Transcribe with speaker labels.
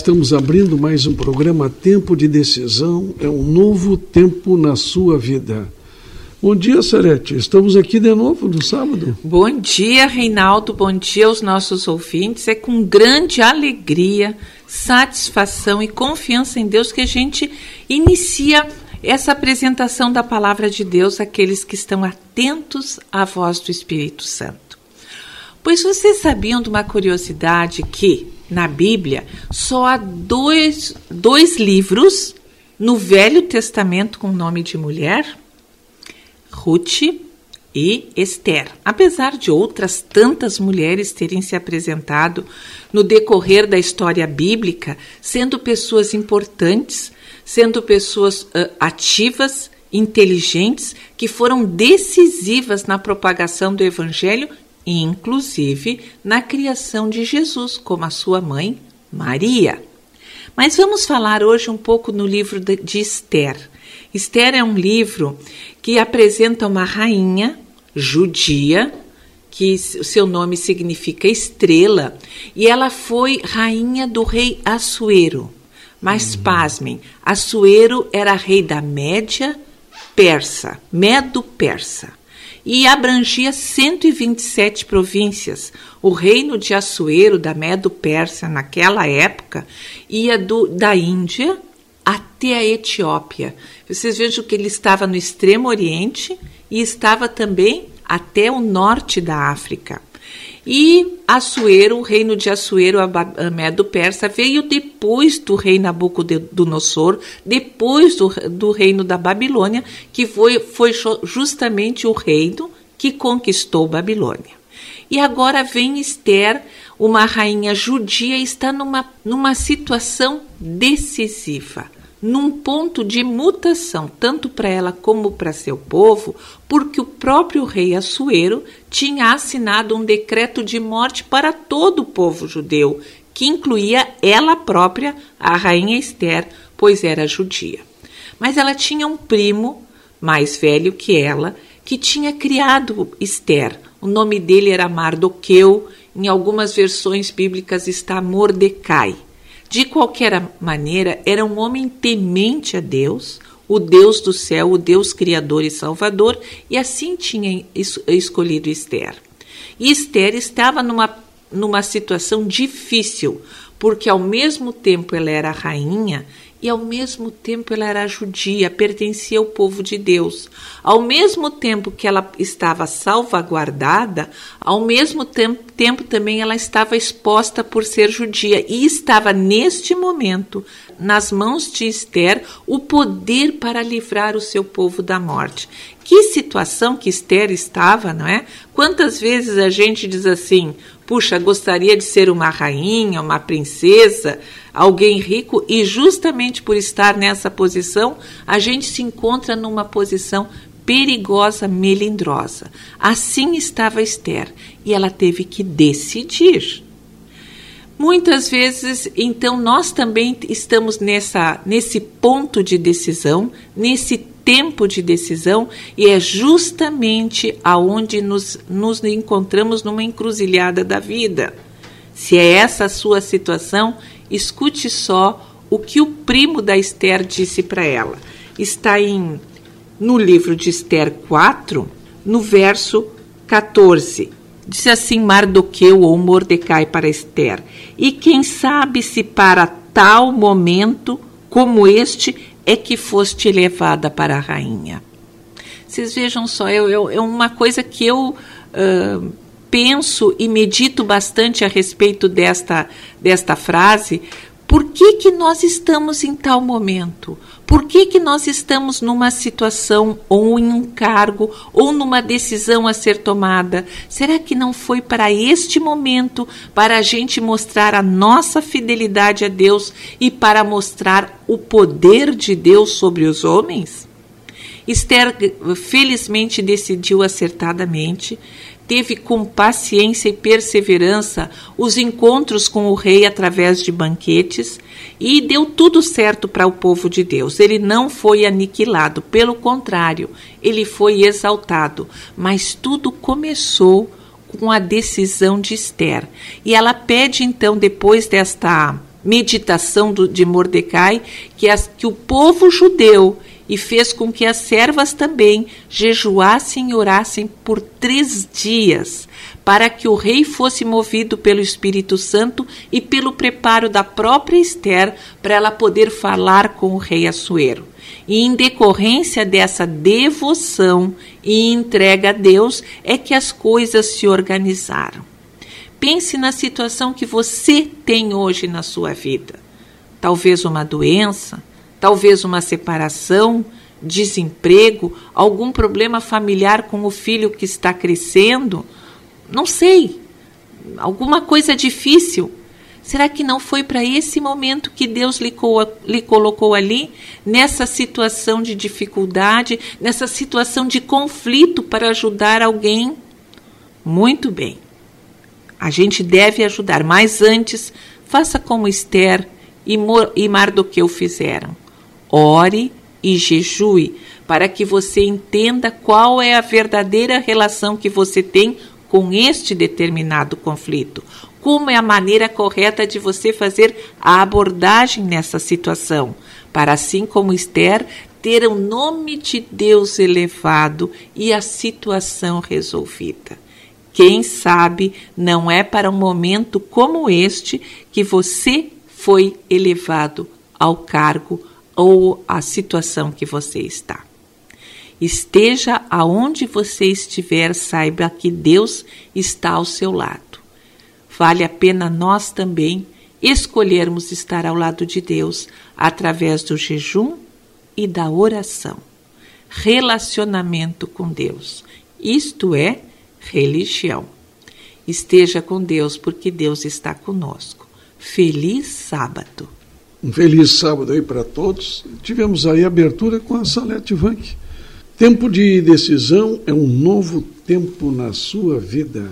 Speaker 1: estamos abrindo mais um programa Tempo de Decisão. É um novo tempo na sua vida. Bom dia, Sarete. Estamos aqui de novo no sábado.
Speaker 2: Bom dia, Reinaldo. Bom dia aos nossos ouvintes. É com grande alegria, satisfação e confiança em Deus que a gente inicia essa apresentação da palavra de Deus àqueles que estão atentos à voz do Espírito Santo. Pois vocês sabiam de uma curiosidade que, na Bíblia, só há dois, dois livros no Velho Testamento com nome de mulher? Ruth e Esther. Apesar de outras tantas mulheres terem se apresentado no decorrer da história bíblica, sendo pessoas importantes, sendo pessoas uh, ativas, inteligentes, que foram decisivas na propagação do evangelho e, inclusive, na criação de Jesus, como a sua mãe, Maria. Mas vamos falar hoje um pouco no livro de, Esther. Esther é um livro que apresenta uma rainha judia, que o seu nome significa estrela, e ela foi rainha do rei Assuero. Mas uhum. pasmem, Assuero era rei da Média persa, Medo-Persa, e abrangia 127 províncias. O reino de Assuero, da Medo-Persa, naquela época, ia do, da Índia até a Etiópia. Vocês vejam que ele estava no extremo oriente e estava também até o norte da África. E Assuero, o reino de Assuero, a Medo-Persa, veio depois do rei Nabucodonosor, depois do, do reino da Babilônia, que foi, foi justamente o reino que conquistou Babilônia. E agora vem Esther, uma rainha judia, está numa, numa situação decisiva num ponto de mutação, tanto para ela como para seu povo, porque o próprio rei Assuero tinha assinado um decreto de morte para todo o povo judeu, que incluía ela própria, a rainha Esther, pois era judia. Mas ela tinha um primo mais velho que ela, que tinha criado Esther. O nome dele era Mardoqueu, em algumas versões bíblicas está Mordecai. De qualquer maneira, era um homem temente a Deus, o Deus do céu, o Deus criador e salvador, e assim tinha escolhido Esther. E Esther estava numa, numa situação difícil, porque ao mesmo tempo ela era rainha e ao mesmo tempo ela era judia, pertencia ao povo de Deus. Ao mesmo tempo que ela estava salvaguardada, ao mesmo tempo, tempo também ela estava exposta por ser judia e estava neste momento nas mãos de Esther o poder para livrar o seu povo da morte. Que situação que Esther estava, não é? Quantas vezes a gente diz assim: puxa, gostaria de ser uma rainha, uma princesa, alguém rico, e justamente por estar nessa posição, a gente se encontra numa posição perigosa, melindrosa. Assim estava Esther, e ela teve que decidir. Muitas vezes, então, nós também estamos nessa, nesse ponto de decisão, nesse tempo de decisão, e é justamente aonde nos, nos encontramos numa encruzilhada da vida. Se é essa a sua situação, escute só o que o primo da Esther disse para ela. Está em no livro de Esther 4, no verso 14. Disse assim Mardoqueu ou Mordecai para Esther: E quem sabe se para tal momento como este é que foste levada para a rainha. Vocês vejam só, é, é uma coisa que eu uh, penso e medito bastante a respeito desta, desta frase. Por que, que nós estamos em tal momento? Por que, que nós estamos numa situação ou em um cargo ou numa decisão a ser tomada? Será que não foi para este momento para a gente mostrar a nossa fidelidade a Deus e para mostrar o poder de Deus sobre os homens? Esther felizmente decidiu acertadamente teve com paciência e perseverança os encontros com o rei através de banquetes e deu tudo certo para o povo de Deus. Ele não foi aniquilado, pelo contrário, ele foi exaltado. Mas tudo começou com a decisão de Esther. E ela pede então, depois desta meditação do, de Mordecai que, as, que o povo judeu e fez com que as servas também jejuassem e orassem por três dias, para que o rei fosse movido pelo Espírito Santo e pelo preparo da própria Esther para ela poder falar com o rei Assuero. E em decorrência dessa devoção e entrega a Deus é que as coisas se organizaram. Pense na situação que você tem hoje na sua vida. Talvez uma doença, talvez uma separação, desemprego, algum problema familiar com o filho que está crescendo, não sei, alguma coisa difícil. Será que não foi para esse momento que Deus lhe, co lhe colocou ali, nessa situação de dificuldade, nessa situação de conflito para ajudar alguém? Muito bem. A gente deve ajudar, mas antes, faça como Esther e, e Mardoqueu fizeram. Ore e jejue, para que você entenda qual é a verdadeira relação que você tem com este determinado conflito. Como é a maneira correta de você fazer a abordagem nessa situação, para assim como Esther ter o nome de Deus elevado e a situação resolvida. Quem sabe não é para um momento como este que você foi elevado ao cargo ou à situação que você está. Esteja aonde você estiver, saiba que Deus está ao seu lado. Vale a pena nós também escolhermos estar ao lado de Deus através do jejum e da oração. Relacionamento com Deus. Isto é religião. Esteja com Deus, porque Deus está conosco. Feliz sábado.
Speaker 1: Um feliz sábado aí para todos. Tivemos aí abertura com a Salete Vanck. Tempo de decisão é um novo tempo na sua vida.